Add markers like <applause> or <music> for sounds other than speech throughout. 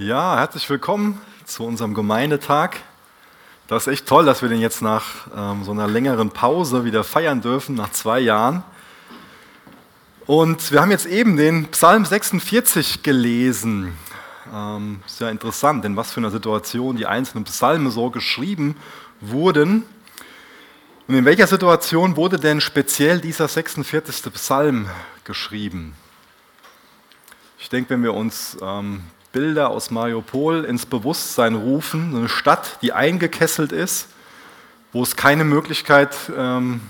Ja, herzlich willkommen zu unserem Gemeindetag. Das ist echt toll, dass wir den jetzt nach ähm, so einer längeren Pause wieder feiern dürfen, nach zwei Jahren. Und wir haben jetzt eben den Psalm 46 gelesen. Ähm, sehr interessant, in was für einer Situation die einzelnen Psalme so geschrieben wurden. Und in welcher Situation wurde denn speziell dieser 46. Psalm geschrieben? Ich denke, wenn wir uns ähm, Bilder aus Mariupol ins Bewusstsein rufen. Eine Stadt, die eingekesselt ist, wo es keine Möglichkeit ähm,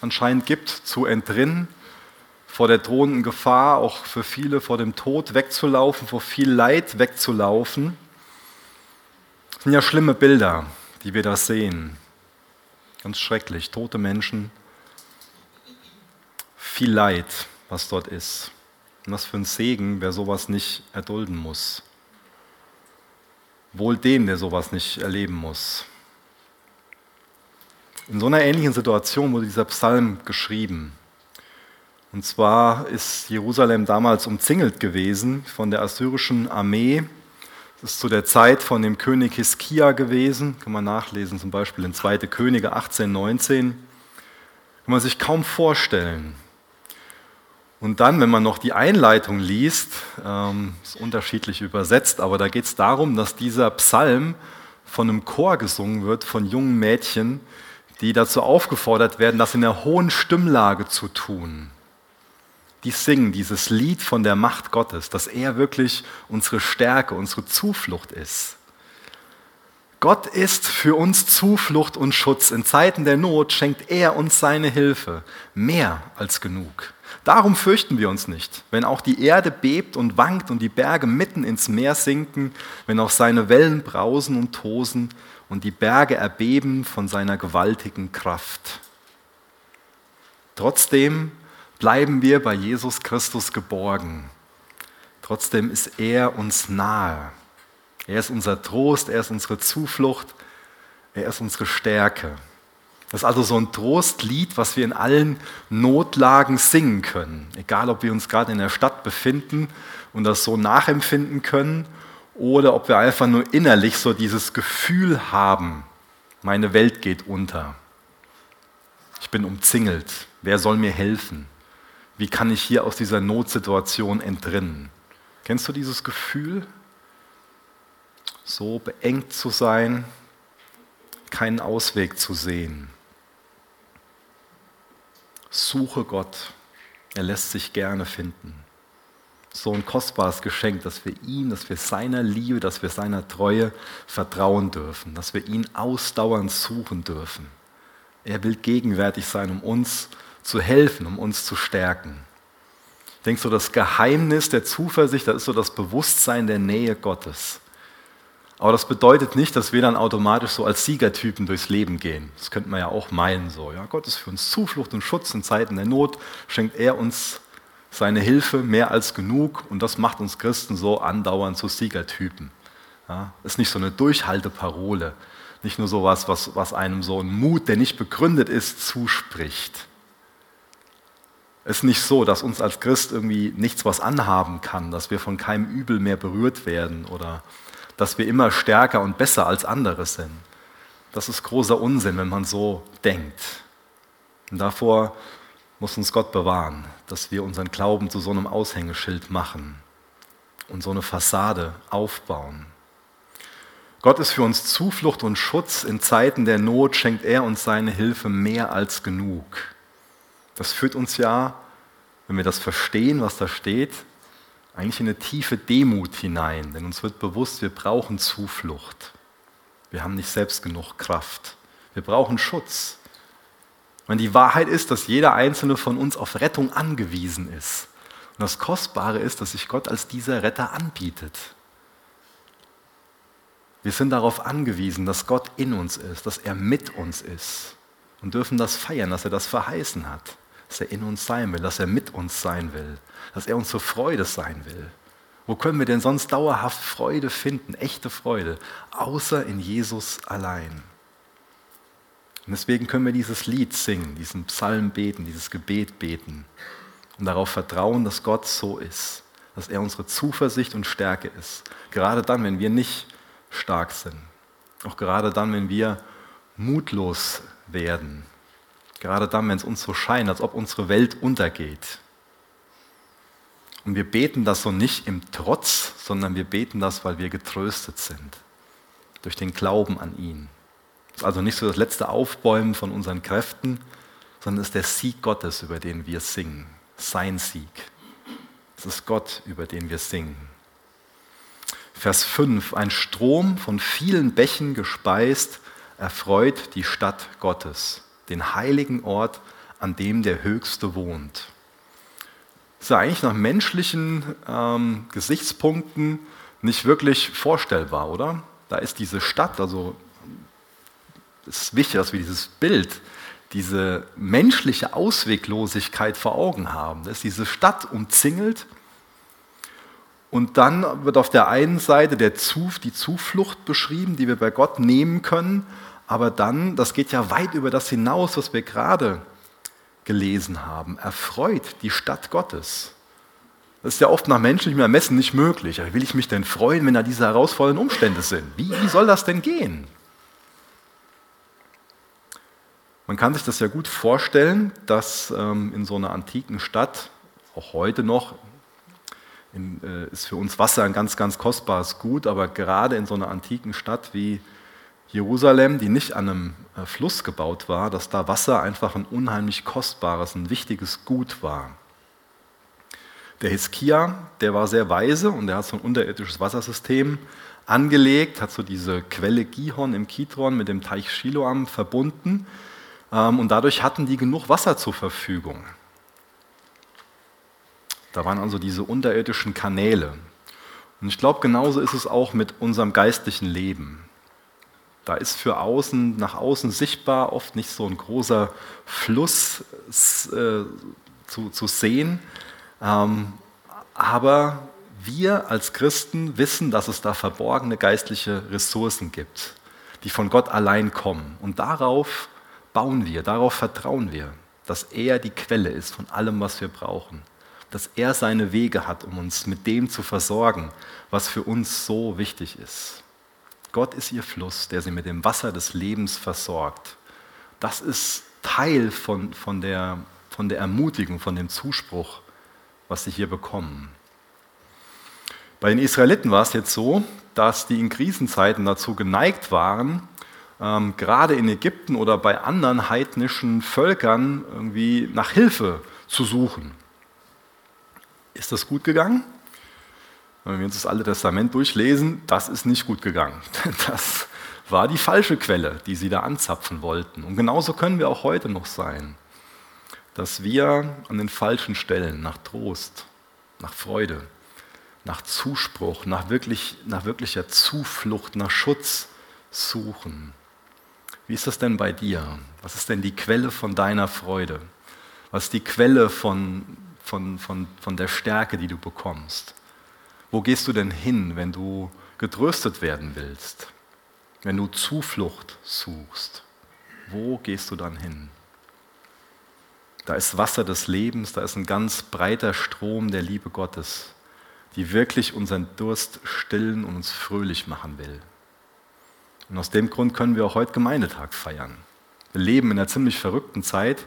anscheinend gibt, zu entrinnen, vor der drohenden Gefahr, auch für viele vor dem Tod wegzulaufen, vor viel Leid wegzulaufen. Das sind ja schlimme Bilder, die wir da sehen. Ganz schrecklich, tote Menschen, viel Leid, was dort ist. Und was für ein Segen, wer sowas nicht erdulden muss. Wohl dem, der sowas nicht erleben muss. In so einer ähnlichen Situation wurde dieser Psalm geschrieben. Und zwar ist Jerusalem damals umzingelt gewesen von der assyrischen Armee. Das ist zu der Zeit von dem König Hiskia gewesen. Kann man nachlesen, zum Beispiel in 2. Könige 18, 19. Kann man sich kaum vorstellen. Und dann, wenn man noch die Einleitung liest, ähm, ist unterschiedlich übersetzt, aber da geht es darum, dass dieser Psalm von einem Chor gesungen wird, von jungen Mädchen, die dazu aufgefordert werden, das in der hohen Stimmlage zu tun. Die singen dieses Lied von der Macht Gottes, dass er wirklich unsere Stärke, unsere Zuflucht ist. Gott ist für uns Zuflucht und Schutz. In Zeiten der Not schenkt er uns seine Hilfe, mehr als genug. Darum fürchten wir uns nicht, wenn auch die Erde bebt und wankt und die Berge mitten ins Meer sinken, wenn auch seine Wellen brausen und tosen und die Berge erbeben von seiner gewaltigen Kraft. Trotzdem bleiben wir bei Jesus Christus geborgen. Trotzdem ist er uns nahe. Er ist unser Trost, er ist unsere Zuflucht, er ist unsere Stärke. Das ist also so ein Trostlied, was wir in allen Notlagen singen können. Egal, ob wir uns gerade in der Stadt befinden und das so nachempfinden können oder ob wir einfach nur innerlich so dieses Gefühl haben, meine Welt geht unter. Ich bin umzingelt. Wer soll mir helfen? Wie kann ich hier aus dieser Notsituation entrinnen? Kennst du dieses Gefühl? So beengt zu sein, keinen Ausweg zu sehen. Suche Gott. Er lässt sich gerne finden. So ein kostbares Geschenk, dass wir ihm, dass wir seiner Liebe, dass wir seiner Treue vertrauen dürfen, dass wir ihn ausdauernd suchen dürfen. Er will gegenwärtig sein, um uns zu helfen, um uns zu stärken. Ich denke so, das Geheimnis der Zuversicht, das ist so das Bewusstsein der Nähe Gottes. Aber das bedeutet nicht, dass wir dann automatisch so als Siegertypen durchs Leben gehen. Das könnte man ja auch meinen so. Ja, Gott ist für uns Zuflucht und Schutz in Zeiten der Not, schenkt er uns seine Hilfe mehr als genug und das macht uns Christen so andauernd zu Siegertypen. Ja, ist nicht so eine Durchhalteparole, nicht nur so was, was, einem so ein Mut, der nicht begründet ist, zuspricht. Es ist nicht so, dass uns als Christ irgendwie nichts was anhaben kann, dass wir von keinem Übel mehr berührt werden oder dass wir immer stärker und besser als andere sind. Das ist großer Unsinn, wenn man so denkt. Und davor muss uns Gott bewahren, dass wir unseren Glauben zu so einem Aushängeschild machen und so eine Fassade aufbauen. Gott ist für uns Zuflucht und Schutz. In Zeiten der Not schenkt er uns seine Hilfe mehr als genug. Das führt uns ja, wenn wir das verstehen, was da steht, eigentlich in eine tiefe Demut hinein, denn uns wird bewusst, wir brauchen Zuflucht. Wir haben nicht selbst genug Kraft. Wir brauchen Schutz. Und die Wahrheit ist, dass jeder einzelne von uns auf Rettung angewiesen ist. Und das Kostbare ist, dass sich Gott als dieser Retter anbietet. Wir sind darauf angewiesen, dass Gott in uns ist, dass er mit uns ist und dürfen das feiern, dass er das verheißen hat dass er in uns sein will, dass er mit uns sein will, dass er uns zur Freude sein will. Wo können wir denn sonst dauerhaft Freude finden, echte Freude, außer in Jesus allein? Und deswegen können wir dieses Lied singen, diesen Psalm beten, dieses Gebet beten und darauf vertrauen, dass Gott so ist, dass er unsere Zuversicht und Stärke ist. Gerade dann, wenn wir nicht stark sind. Auch gerade dann, wenn wir mutlos werden. Gerade dann, wenn es uns so scheint, als ob unsere Welt untergeht. Und wir beten das so nicht im Trotz, sondern wir beten das, weil wir getröstet sind. Durch den Glauben an ihn. Es ist also nicht so das letzte Aufbäumen von unseren Kräften, sondern es ist der Sieg Gottes, über den wir singen. Sein Sieg. Es ist Gott, über den wir singen. Vers 5. Ein Strom von vielen Bächen gespeist erfreut die Stadt Gottes, den heiligen Ort, an dem der Höchste wohnt. Das ist ja eigentlich nach menschlichen ähm, Gesichtspunkten nicht wirklich vorstellbar, oder? Da ist diese Stadt, also es ist wichtig, dass wir dieses Bild, diese menschliche Ausweglosigkeit vor Augen haben. Da ist diese Stadt umzingelt und dann wird auf der einen Seite der Zuf, die Zuflucht beschrieben, die wir bei Gott nehmen können, aber dann, das geht ja weit über das hinaus, was wir gerade gelesen haben, erfreut die Stadt Gottes. Das ist ja oft nach menschlichem Ermessen nicht möglich. Wie will ich mich denn freuen, wenn da diese herausfordernden Umstände sind? Wie, wie soll das denn gehen? Man kann sich das ja gut vorstellen, dass ähm, in so einer antiken Stadt, auch heute noch, in, äh, ist für uns Wasser ein ganz, ganz kostbares Gut, aber gerade in so einer antiken Stadt wie Jerusalem, die nicht an einem äh, Fluss gebaut war, dass da Wasser einfach ein unheimlich kostbares, ein wichtiges Gut war. Der Hiskia, der war sehr weise und der hat so ein unterirdisches Wassersystem angelegt, hat so diese Quelle Gihon im Kidron mit dem Teich Shiloam verbunden ähm, und dadurch hatten die genug Wasser zur Verfügung. Da waren also diese unterirdischen Kanäle. Und ich glaube, genauso ist es auch mit unserem geistlichen Leben. Da ist für außen, nach außen sichtbar oft nicht so ein großer Fluss äh, zu, zu, sehen. Ähm, aber wir als Christen wissen, dass es da verborgene geistliche Ressourcen gibt, die von Gott allein kommen. Und darauf bauen wir, darauf vertrauen wir, dass er die Quelle ist von allem, was wir brauchen dass er seine Wege hat, um uns mit dem zu versorgen, was für uns so wichtig ist. Gott ist ihr Fluss, der sie mit dem Wasser des Lebens versorgt. Das ist Teil von, von, der, von der Ermutigung, von dem Zuspruch, was sie hier bekommen. Bei den Israeliten war es jetzt so, dass die in Krisenzeiten dazu geneigt waren, ähm, gerade in Ägypten oder bei anderen heidnischen Völkern irgendwie nach Hilfe zu suchen. Ist das gut gegangen? Wenn wir uns das Alte Testament durchlesen, das ist nicht gut gegangen. <laughs> Das war die falsche Quelle, die sie da anzapfen wollten. Und genauso können wir auch heute noch sein, dass wir an den falschen Stellen nach Trost, nach Freude, nach Zuspruch, nach, wirklich, nach wirklicher Zuflucht, nach Schutz suchen. Wie ist das denn bei dir? Was ist denn die Quelle von deiner Freude? Was ist die Quelle von von, von, von der Stärke, die du bekommst. Wo gehst du denn hin, wenn du getröstet werden willst? Wenn du Zuflucht suchst? Wo gehst du dann hin? Da ist Wasser des Lebens, da ist ein ganz breiter Strom der Liebe Gottes, die wirklich unseren Durst stillen und uns fröhlich machen will. Und aus dem Grund können wir auch heute Gemeindetag feiern. Wir leben in einer ziemlich verrückten Zeit,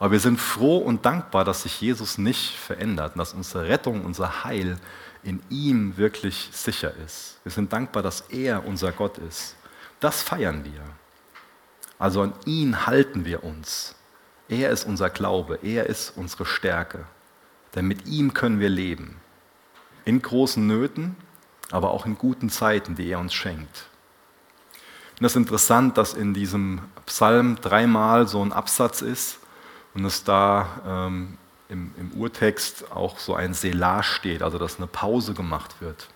aber wir sind froh und dankbar, dass sich Jesus nicht verändert und dass unsere Rettung, unser Heil in ihm wirklich sicher ist. Wir sind dankbar, dass er unser Gott ist. Das feiern wir. Also an ihn halten wir uns. Er ist unser Glaube, er ist unsere Stärke. Denn mit ihm können wir leben. In großen Nöten, aber auch in guten Zeiten, die er uns schenkt. Und das ist interessant, dass in diesem Psalm dreimal so ein Absatz ist, und es da ähm, im, im, Urtext auch so ein Selah steht, also dass eine Pause gemacht wird.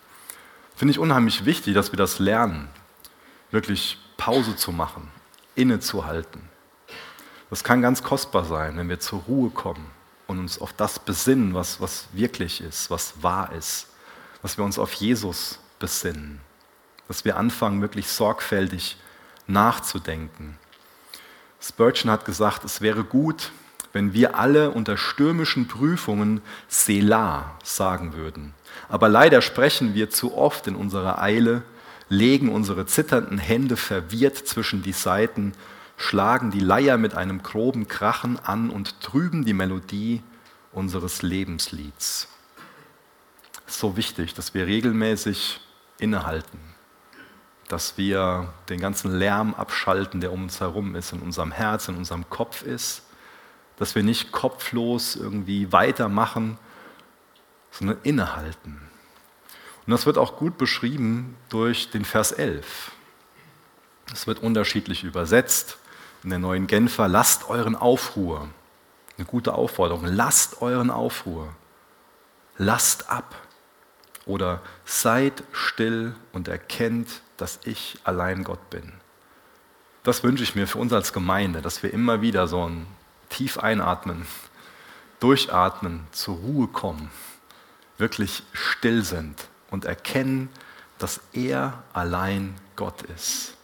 Finde ich unheimlich wichtig, dass wir das lernen, wirklich Pause zu machen, innezuhalten. Das kann ganz kostbar sein, wenn wir zur Ruhe kommen und uns auf das besinnen, was, was wirklich ist, was wahr ist, dass wir uns auf Jesus besinnen, dass wir anfangen, wirklich sorgfältig nachzudenken. Spurgeon hat gesagt, es wäre gut, wenn wir alle unter stürmischen Prüfungen Selah sagen würden. Aber leider sprechen wir zu oft in unserer Eile, legen unsere zitternden Hände verwirrt zwischen die Seiten, schlagen die Leier mit einem groben Krachen an und trüben die Melodie unseres Lebenslieds. So wichtig, dass wir regelmäßig innehalten, dass wir den ganzen Lärm abschalten, der um uns herum ist, in unserem Herz, in unserem Kopf ist, dass wir nicht kopflos irgendwie weitermachen, sondern innehalten. Und das wird auch gut beschrieben durch den Vers 11. Es wird unterschiedlich übersetzt. In der neuen Genfer, lasst euren Aufruhr. Eine gute Aufforderung. Lasst euren Aufruhr. Lasst ab. Oder seid still und erkennt, dass ich allein Gott bin. Das wünsche ich mir für uns als Gemeinde, dass wir immer wieder so ein tief einatmen, durchatmen, zur Ruhe kommen, wirklich still sind und erkennen, dass er allein Gott ist.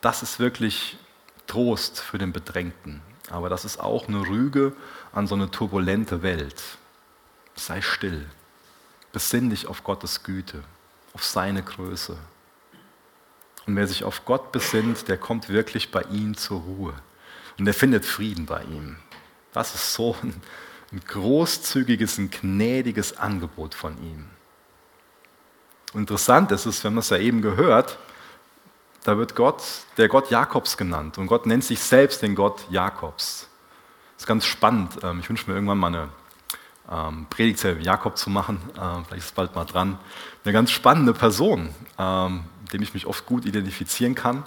Das ist wirklich Trost für den Bedrängten, aber das ist auch eine Rüge an so eine turbulente Welt. Sei still, besinn dich auf Gottes Güte, auf seine Größe. Und wer sich auf Gott besinnt, der kommt wirklich bei ihm zur Ruhe. Und er findet Frieden bei ihm. Das ist so ein, ein großzügiges, ein gnädiges Angebot von ihm. interessant ist es, wenn man es ja eben gehört, da wird Gott der Gott Jakobs genannt und Gott nennt sich selbst den Gott Jakobs. Das ist ganz spannend. Ähm, ich wünsche mir irgendwann mal eine ähm, Predigtserie Jakob zu machen. Ähm, vielleicht ist es bald mal dran. Eine ganz spannende Person, ähm, mit dem ich mich oft gut identifizieren kann.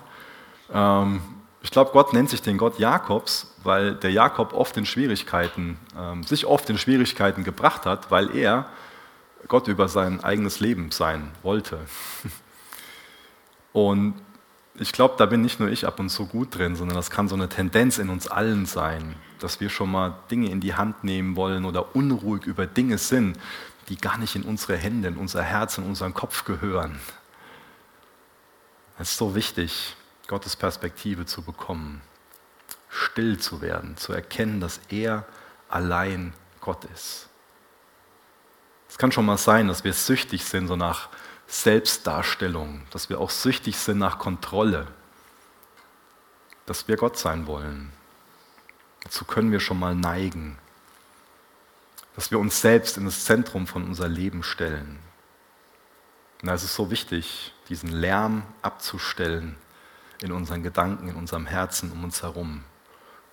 Ähm, ich glaube, Gott nennt sich den Gott Jakobs, weil der Jakob oft in Schwierigkeiten, ähm, sich oft in Schwierigkeiten gebracht hat, weil er Gott über sein eigenes Leben sein wollte. Und ich glaube, da bin nicht nur ich ab und zu gut drin, sondern das kann so eine Tendenz in uns allen sein, dass wir schon mal Dinge in die Hand nehmen wollen oder unruhig über Dinge sind, die gar nicht in unsere Hände, in unser Herz, in unseren Kopf gehören. Es ist so wichtig, Gottes Perspektive zu bekommen, still zu werden, zu erkennen, dass er allein Gott ist. Es kann schon mal sein, dass wir süchtig sind, so nach Selbstdarstellung, dass wir auch süchtig sind nach Kontrolle, dass wir Gott sein wollen. Dazu können wir schon mal neigen, dass wir uns selbst in das Zentrum von unser Leben stellen. Und da ist es so wichtig, diesen Lärm abzustellen in unseren Gedanken, in unserem Herzen um uns herum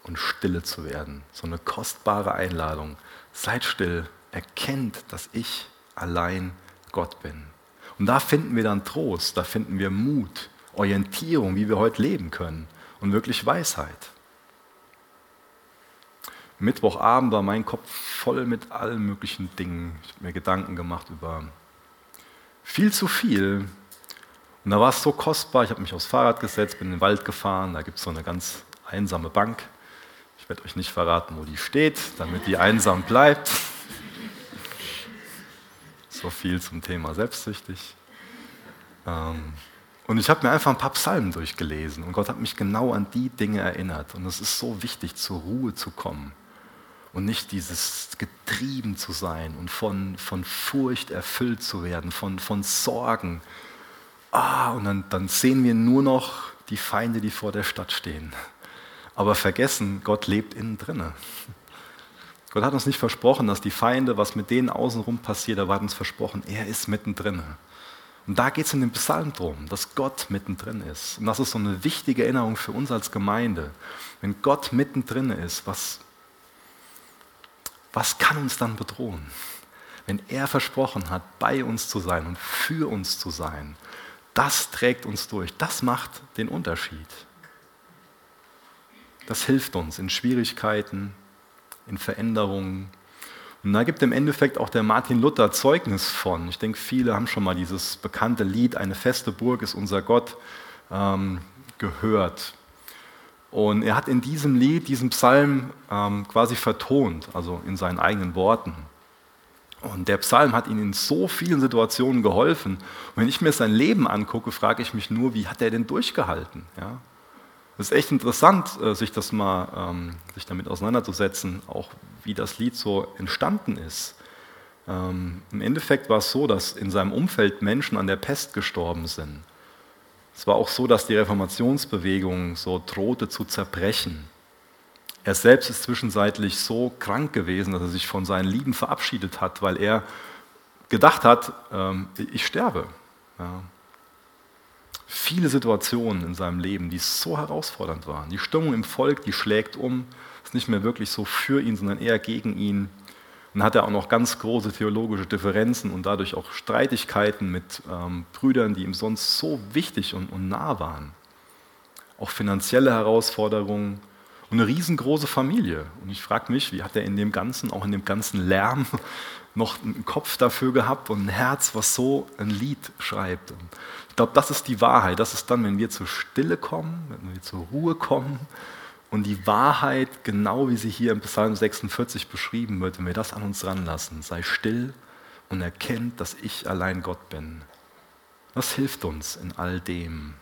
und stille zu werden. So eine kostbare Einladung. Seid still, erkennt, dass ich allein Gott bin. Und da finden wir dann Trost, da finden wir Mut, Orientierung, wie wir heute leben können und wirklich Weisheit. Mittwochabend war mein Kopf voll mit allen möglichen Dingen. Ich habe mir Gedanken gemacht über viel zu viel, und da war es so kostbar, ich habe mich aufs Fahrrad gesetzt, bin in den Wald gefahren, da gibt es so eine ganz einsame Bank. Ich werde euch nicht verraten, wo die steht, damit die einsam bleibt. <laughs> So viel zum Thema selbstsüchtig. Ähm, und ich habe mir einfach ein paar Psalmen durchgelesen und Gott hat mich genau an die Dinge erinnert. Und es ist so wichtig, zur Ruhe zu kommen und nicht dieses getrieben zu sein und von, von Furcht erfüllt zu werden, von, von Sorgen, ah, und dann, dann sehen wir nur noch die Feinde, die vor der Stadt stehen. Aber vergessen, Gott lebt innen drinne. Gott hat uns nicht versprochen, dass die Feinde, was mit denen außenrum passiert, er hat uns versprochen, er ist mittendrin. Und da geht es in dem Psalm drum, dass Gott mittendrin ist. Und das ist so eine wichtige Erinnerung für uns als Gemeinde. Wenn Gott mittendrin ist, was, was kann uns dann bedrohen? Wenn er versprochen hat, bei uns zu sein und für uns zu sein, das trägt uns durch. Das macht den Unterschied. Das hilft uns in Schwierigkeiten, in Veränderungen. Und da gibt im Endeffekt auch der Martin Luther Zeugnis von. Ich denke, viele haben schon mal dieses bekannte Lied Eine feste Burg ist unser Gott ähm, gehört. Und er hat in diesem Lied, diesem Psalm ähm, quasi vertont, also in seinen eigenen Worten. Und der Psalm hat ihm in so vielen Situationen geholfen. Und wenn ich mir sein Leben angucke, frage ich mich nur, wie hat er denn durchgehalten? Ja? Es ist echt interessant, äh, sich das mal, ähm, sich damit auseinanderzusetzen, auch wie das Lied so entstanden ist. Ähm, Im Endeffekt war es so, dass in seinem Umfeld Menschen an der Pest gestorben sind. Es war auch so, dass die Reformationsbewegung so drohte zu zerbrechen. Er selbst ist zwischenzeitlich so krank gewesen, dass er sich von seinen Lieben verabschiedet hat, weil er gedacht hat, ähm, ich sterbe. Ja. Viele Situationen in seinem Leben, die so herausfordernd waren. Die Stimmung im Volk, die schlägt um, ist nicht mehr wirklich so für ihn, sondern eher gegen ihn. Dann hat er auch noch ganz große theologische Differenzen und dadurch auch Streitigkeiten mit ähm, Brüdern, die ihm sonst so wichtig und, und nah waren. Auch finanzielle Herausforderungen und eine riesengroße Familie. Und ich frage mich, wie hat er in dem Ganzen, auch in dem ganzen Lärm, <laughs> noch einen Kopf dafür gehabt und ein Herz, was so ein Lied schreibt. Und ich glaube, das ist die Wahrheit. Das ist dann, wenn wir zur Stille kommen, wenn wir zur Ruhe kommen und die Wahrheit, genau wie sie hier im Psalm 46 beschrieben wird, wenn wir das an uns ranlassen, sei still und erkennt, dass ich allein Gott bin. Was hilft uns in all dem?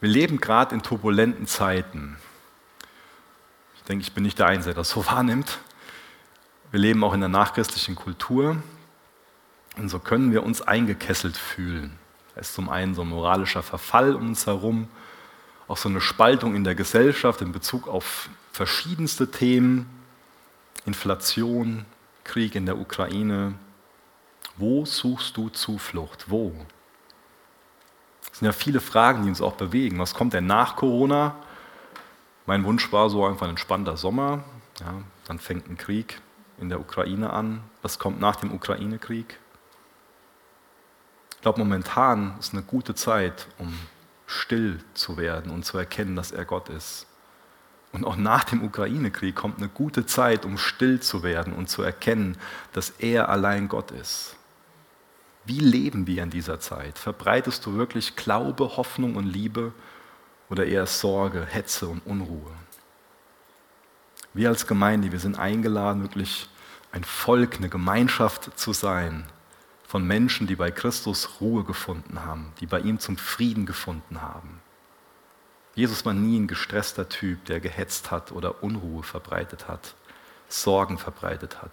Wir leben gerade in turbulenten Zeiten. Ich denke, ich bin nicht der Einzige, der das so <laughs> wahrnimmt. Wir leben auch in der nachchristlichen Kultur und so können wir uns eingekesselt fühlen. Da ist zum einen so ein moralischer Verfall um uns herum, auch so eine Spaltung in der Gesellschaft in Bezug auf verschiedenste Themen, Inflation, Krieg in der Ukraine. Wo suchst du Zuflucht? Wo? Es sind ja viele Fragen, die uns auch bewegen. Was kommt denn nach Corona? Mein Wunsch war so einfach ein entspannter Sommer. Ja, dann fängt ein Krieg in der Ukraine an. Was kommt nach dem Ukraine-Krieg? Ich glaube, momentan ist eine gute Zeit, um still zu werden und zu erkennen, dass er Gott ist. Und auch nach dem Ukraine-Krieg kommt eine gute Zeit, um still zu werden und zu erkennen, dass er allein Gott ist. Wie leben wir in dieser Zeit? Verbreitest du wirklich Glaube, Hoffnung und Liebe oder eher Sorge, Hetze und Unruhe? Wir als Gemeinde, wir sind eingeladen, wirklich ein Volk, eine Gemeinschaft zu sein, von Menschen, die bei Christus Ruhe gefunden haben, die bei ihm zum Frieden gefunden haben. Jesus war nie ein gestresster Typ, der gehetzt hat oder Unruhe verbreitet hat, Sorgen verbreitet hat.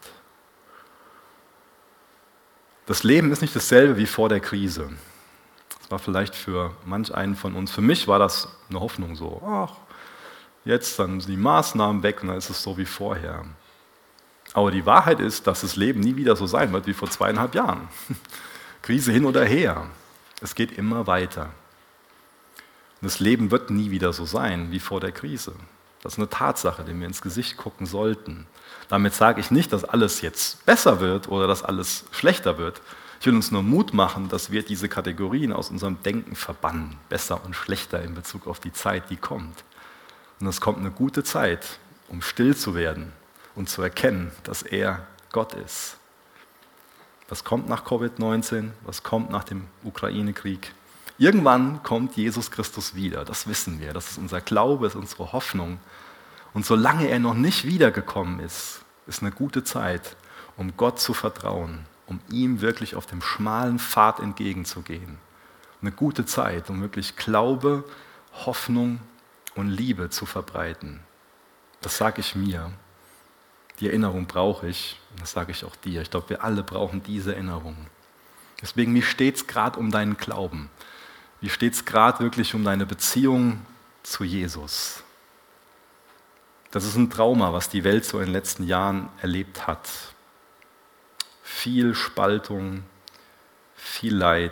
Das Leben ist nicht dasselbe wie vor der Krise. Das war vielleicht für manch einen von uns. Für mich war das eine Hoffnung so. Ach, jetzt dann sind die Maßnahmen weg und dann ist es so wie vorher. Aber die Wahrheit ist, dass das Leben nie wieder so sein wird wie vor zweieinhalb Jahren. <laughs> Krise hin oder her. Es geht immer weiter. Das Leben wird nie wieder so sein wie vor der Krise. Das ist eine Tatsache, der wir ins Gesicht gucken sollten. Damit sage ich nicht, dass alles jetzt besser wird oder dass alles schlechter wird. Ich will uns nur Mut machen, dass wir diese Kategorien aus unserem Denken verbannen. Besser und schlechter in Bezug auf die Zeit, die kommt. Und es kommt eine gute Zeit, um still zu werden, und zu erkennen, dass er Gott ist. Was kommt nach Covid-19? Was kommt nach dem Ukraine-Krieg? Irgendwann kommt Jesus Christus wieder, das wissen wir. Das ist unser Glaube, das ist unsere Hoffnung. Und solange er noch nicht wiedergekommen ist, ist eine gute Zeit, um Gott zu vertrauen, um ihm wirklich auf dem schmalen Pfad entgegenzugehen. Eine gute Zeit, um wirklich Glaube, Hoffnung und Liebe zu verbreiten. Das sage ich mir. Die Erinnerung brauche ich, und das sage ich auch dir. Ich glaube, wir alle brauchen diese Erinnerung. Deswegen, wie steht es gerade um deinen Glauben? Wie steht es gerade wirklich um deine Beziehung zu Jesus? Das ist ein Trauma, was die Welt so in den letzten Jahren erlebt hat. Viel Spaltung, viel Leid,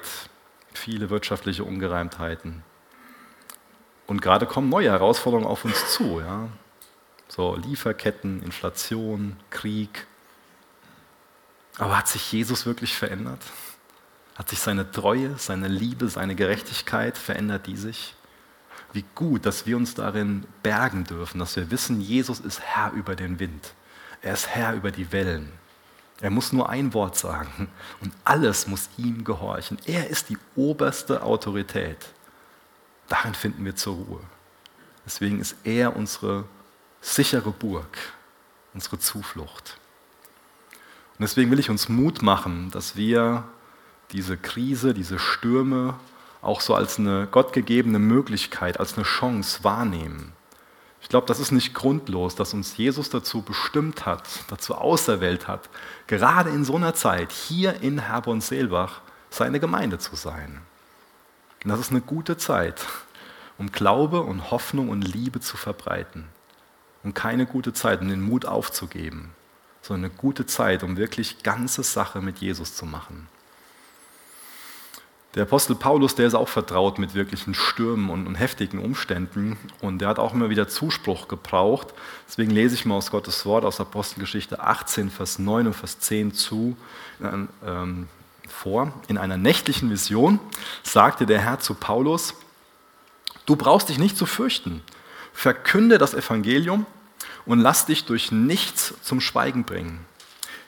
viele wirtschaftliche Ungereimtheiten. Und gerade kommen neue Herausforderungen auf uns zu. Ja? So Lieferketten, Inflation, Krieg. Aber hat sich Jesus wirklich verändert? Hat sich seine Treue, seine Liebe, seine Gerechtigkeit, verändert die sich? Wie gut, dass wir uns darin bergen dürfen, dass wir wissen, Jesus ist Herr über den Wind. Er ist Herr über die Wellen. Er muss nur ein Wort sagen und alles muss ihm gehorchen. Er ist die oberste Autorität. Darin finden wir zur Ruhe. Deswegen ist er unsere sichere Burg, unsere Zuflucht. Und deswegen will ich uns Mut machen, dass wir diese Krise, diese Stürme auch so als eine gottgegebene Möglichkeit, als eine Chance wahrnehmen. Ich glaube, das ist nicht grundlos, dass uns Jesus dazu bestimmt hat, dazu auserwählt hat, gerade in so einer Zeit hier in Herborn-Seelbach seine Gemeinde zu sein. Und das ist eine gute Zeit, um Glaube und Hoffnung und Liebe zu verbreiten. Und keine gute Zeit, um den Mut aufzugeben, sondern eine gute Zeit, um wirklich ganze Sache mit Jesus zu machen. Der Apostel Paulus, der ist auch vertraut mit wirklichen Stürmen und, und, heftigen Umständen und der hat auch immer wieder Zuspruch gebraucht. Deswegen lese ich mal aus Gottes Wort aus Apostelgeschichte 18, Vers 9 und Vers 10 zu, ähm, vor. In einer nächtlichen Vision sagte der Herr zu Paulus, du brauchst dich nicht zu fürchten, verkünde das Evangelium und lass dich durch nichts zum Schweigen bringen.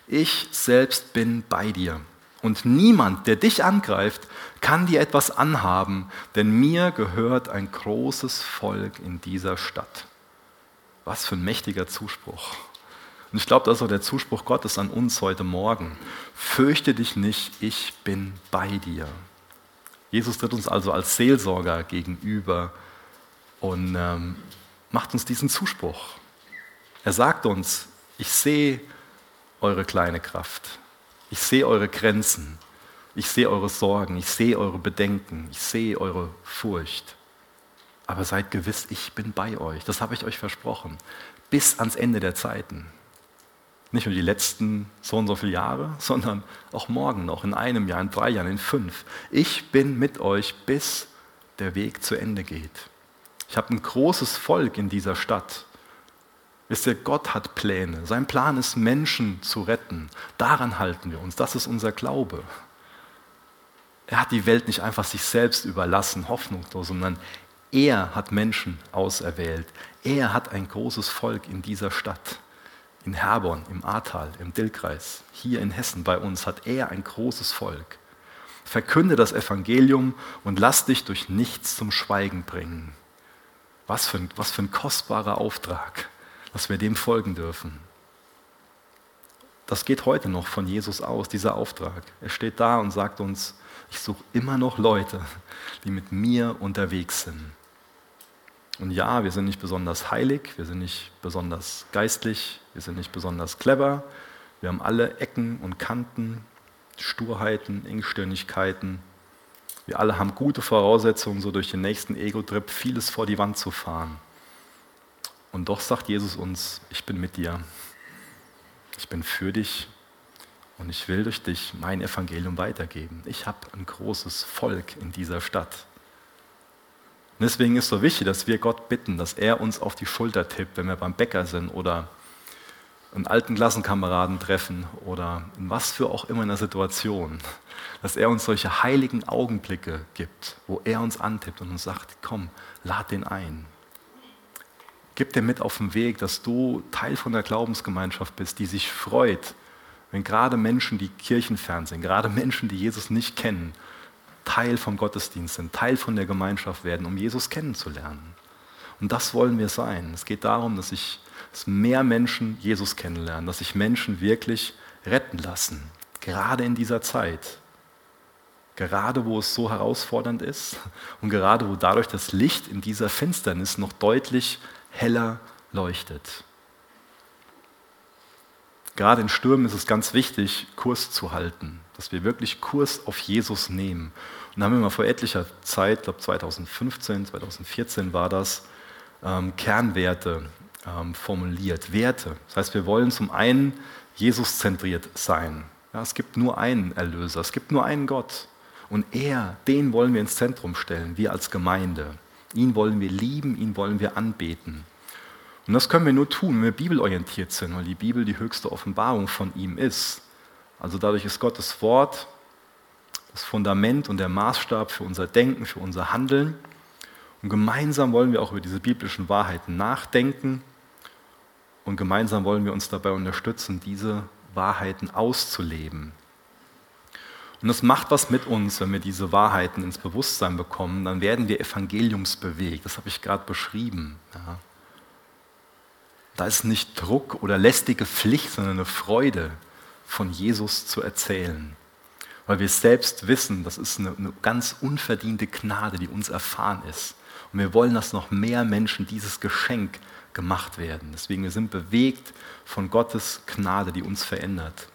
Ich selbst bin bei dir und niemand, der dich angreift, kann dir etwas anhaben, denn mir gehört ein großes Volk in dieser Stadt. Was für ein mächtiger Zuspruch. Und ich glaube, das ist auch der Zuspruch Gottes an uns heute Morgen. Fürchte dich nicht, ich bin bei dir. Jesus tritt uns also als Seelsorger gegenüber und ähm, macht uns diesen Zuspruch. Er sagt uns, ich sehe eure kleine Kraft. Ich sehe eure Grenzen. Ich sehe eure Sorgen. Ich sehe eure Bedenken. Ich sehe eure Furcht. Aber seid gewiss, ich bin bei euch. Das habe ich euch versprochen. Bis ans Ende der Zeiten. Nicht nur die letzten so und so viele Jahre, <laughs> sondern auch morgen noch, in einem Jahr, in drei Jahren, in fünf. Ich bin mit euch, bis der Weg zu Ende geht. Ich habe ein großes Volk in dieser Stadt. Wisst ihr, Gott hat Pläne. Sein Plan ist, Menschen zu retten. Daran halten wir uns. Das ist unser Glaube. Er hat die Welt nicht einfach sich selbst überlassen, hoffnungslos, sondern er hat Menschen auserwählt. Er hat ein großes Volk in dieser Stadt. In Herborn, im Ahrtal, im Dillkreis, hier in Hessen bei uns hat er ein großes Volk. Verkünde das Evangelium und lass dich durch nichts zum Schweigen bringen. Was für ein, was für ein kostbarer Auftrag dass wir dem folgen dürfen. Das geht heute noch von Jesus aus, dieser Auftrag. Er steht da und sagt uns, ich suche immer noch Leute, die mit mir unterwegs sind. Und ja, wir sind nicht besonders heilig, wir sind nicht besonders geistlich, wir sind nicht besonders clever, wir haben alle Ecken und Kanten, Sturheiten, Engstirnigkeiten. Wir alle haben gute Voraussetzungen, so durch den nächsten Ego-Trip vieles vor die Wand zu fahren. Und doch sagt Jesus uns, ich bin mit dir, ich bin für dich und ich will durch dich mein Evangelium weitergeben. Ich habe ein großes Volk in dieser Stadt. Und deswegen ist es so wichtig, dass wir Gott bitten, dass er uns auf die Schulter tippt, wenn wir beim Bäcker sind oder einen alten Klassenkameraden treffen oder in was für auch immer einer Situation, dass er uns solche heiligen Augenblicke gibt, wo er uns antippt und uns sagt, komm, lad den ein. Gib dir mit auf den Weg, dass du Teil von der Glaubensgemeinschaft bist, die sich freut, wenn gerade Menschen, die Kirchenfern sind, gerade Menschen, die Jesus nicht kennen, Teil vom Gottesdienst sind, Teil von der Gemeinschaft werden, um Jesus kennenzulernen. Und das wollen wir sein. Es geht darum, dass, ich, dass mehr Menschen Jesus kennenlernen, dass sich Menschen wirklich retten lassen, gerade in dieser Zeit. Gerade wo es so herausfordernd ist und gerade wo dadurch das Licht in dieser Finsternis noch deutlich heller leuchtet. Gerade in Stürmen ist es ganz wichtig, Kurs zu halten, dass wir wirklich Kurs auf Jesus nehmen. Und da haben wir mal vor etlicher Zeit, ich glaube 2015, 2014 war das, ähm, Kernwerte ähm, formuliert, Werte. Das heißt, wir wollen zum einen Jesus zentriert sein. Ja, es gibt nur einen Erlöser, es gibt nur einen Gott. Und er, den wollen wir ins Zentrum stellen, wir als Gemeinde. Ihn wollen wir lieben, ihn wollen wir anbeten. Und das können wir nur tun, wenn wir bibelorientiert sind, weil die Bibel die höchste Offenbarung von ihm ist. Also dadurch ist Gottes Wort das Fundament und der Maßstab für unser Denken, für unser Handeln. Und gemeinsam wollen wir auch über diese biblischen Wahrheiten nachdenken. Und gemeinsam wollen wir uns dabei unterstützen, diese Wahrheiten auszuleben. Und das macht was mit uns, wenn wir diese Wahrheiten ins Bewusstsein bekommen. Dann werden wir evangeliumsbewegt. Das habe ich gerade beschrieben. Ja. Da ist nicht Druck oder lästige Pflicht, sondern eine Freude, von Jesus zu erzählen. weil wir selbst wissen, das ist eine, eine ganz unverdiente Gnade, die uns erfahren ist. Und wir wollen, dass noch mehr Menschen dieses Geschenk gemacht werden. Deswegen wir sind bewegt von Gottes Gnade, die uns verändert.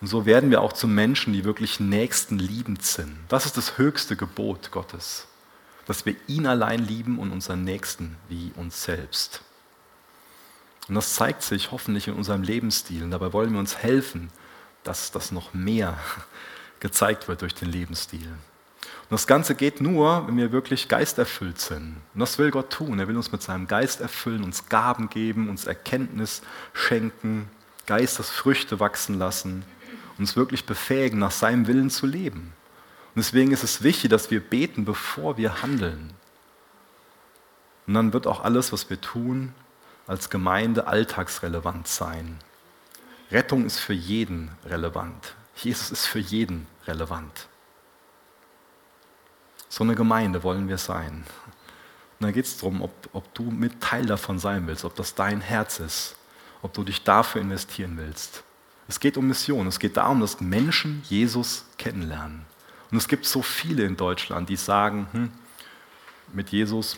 Und so werden wir auch zu Menschen, die wirklich nächstenliebend sind. Das ist das höchste Gebot Gottes, dass wir ihn allein lieben und unseren Nächsten wie uns selbst. Und das zeigt sich hoffentlich in unserem Lebensstil. Und dabei wollen wir uns helfen, dass das noch mehr <laughs> gezeigt wird durch den Lebensstil. Und das Ganze geht nur, wenn wir wirklich geisterfüllt sind. Und das will Gott tun. Er will uns mit seinem Geist erfüllen, uns Gaben geben, uns Erkenntnis schenken, Geistesfrüchte wachsen lassen, uns wirklich befähigen, nach seinem Willen zu leben. Und deswegen ist es wichtig, dass wir beten, bevor wir handeln. Und dann wird auch alles, was wir tun, als Gemeinde alltagsrelevant sein. Rettung ist für jeden relevant. Jesus ist für jeden relevant. So eine Gemeinde wollen wir sein. Und da geht es darum, ob, ob du mit Teil davon sein willst, ob das dein Herz ist, ob du dich dafür investieren willst. Es geht um Mission. Es geht darum, dass Menschen Jesus kennenlernen. Und es gibt so viele in Deutschland, die sagen, hm, mit Jesus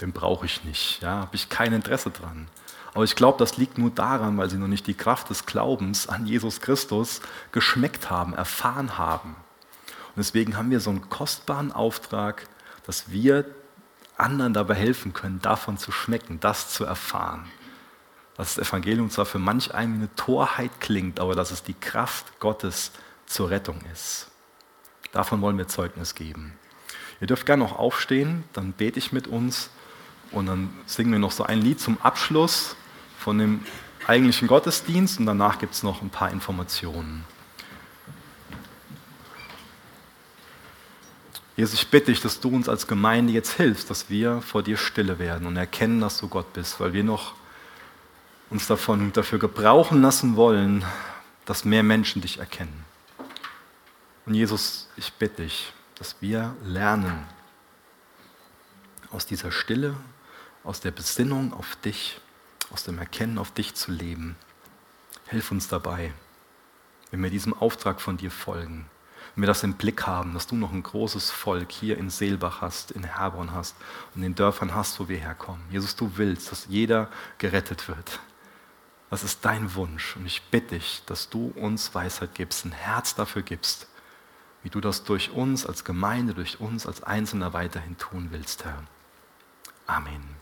den brauche ich nicht, ja, habe ich kein Interesse dran. Aber ich glaube, das liegt nur daran, weil sie noch nicht die Kraft des Glaubens an Jesus Christus geschmeckt haben, erfahren haben. Und deswegen haben wir so einen kostbaren Auftrag, dass wir anderen dabei helfen können, davon zu schmecken, das zu erfahren. Dass das Evangelium zwar für manch einen eine Torheit klingt, aber dass es die Kraft Gottes zur Rettung ist. Davon wollen wir Zeugnis geben. Ihr dürft gerne noch aufstehen, dann bete ich mit uns. Und dann singen wir noch so ein Lied zum Abschluss von dem eigentlichen Gottesdienst und danach gibt es noch ein paar Informationen. Jesus, ich bitte dich, dass du uns als Gemeinde jetzt hilfst, dass wir vor dir stille werden und erkennen, dass du Gott bist, weil wir noch uns davon dafür gebrauchen lassen wollen, dass mehr Menschen dich erkennen. Und Jesus, ich bitte dich, dass wir lernen, aus dieser Stille aus der Besinnung auf dich, aus dem Erkennen auf dich zu leben. Hilf uns dabei, wenn wir diesem Auftrag von dir folgen, wenn wir das im Blick haben, dass du noch ein großes Volk hier in Seelbach hast, in Herborn hast und in den Dörfern hast, wo wir herkommen. Jesus, du willst, dass jeder gerettet wird. Das ist dein Wunsch und ich bitte dich, dass du uns Weisheit gibst, ein Herz dafür gibst, wie du das durch uns als Gemeinde, durch uns als Einzelner weiterhin tun willst, Herr. Amen.